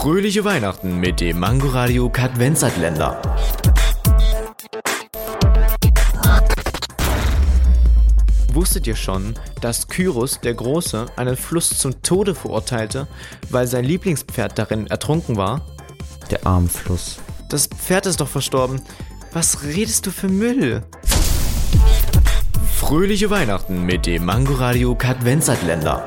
Fröhliche Weihnachten mit dem Mangoradio Kadvenzatländer. Wusstet ihr schon, dass Kyros der Große einen Fluss zum Tode verurteilte, weil sein Lieblingspferd darin ertrunken war? Der Armfluss. Das Pferd ist doch verstorben. Was redest du für Müll? Fröhliche Weihnachten mit dem Mangoradio Kadvenzatländer.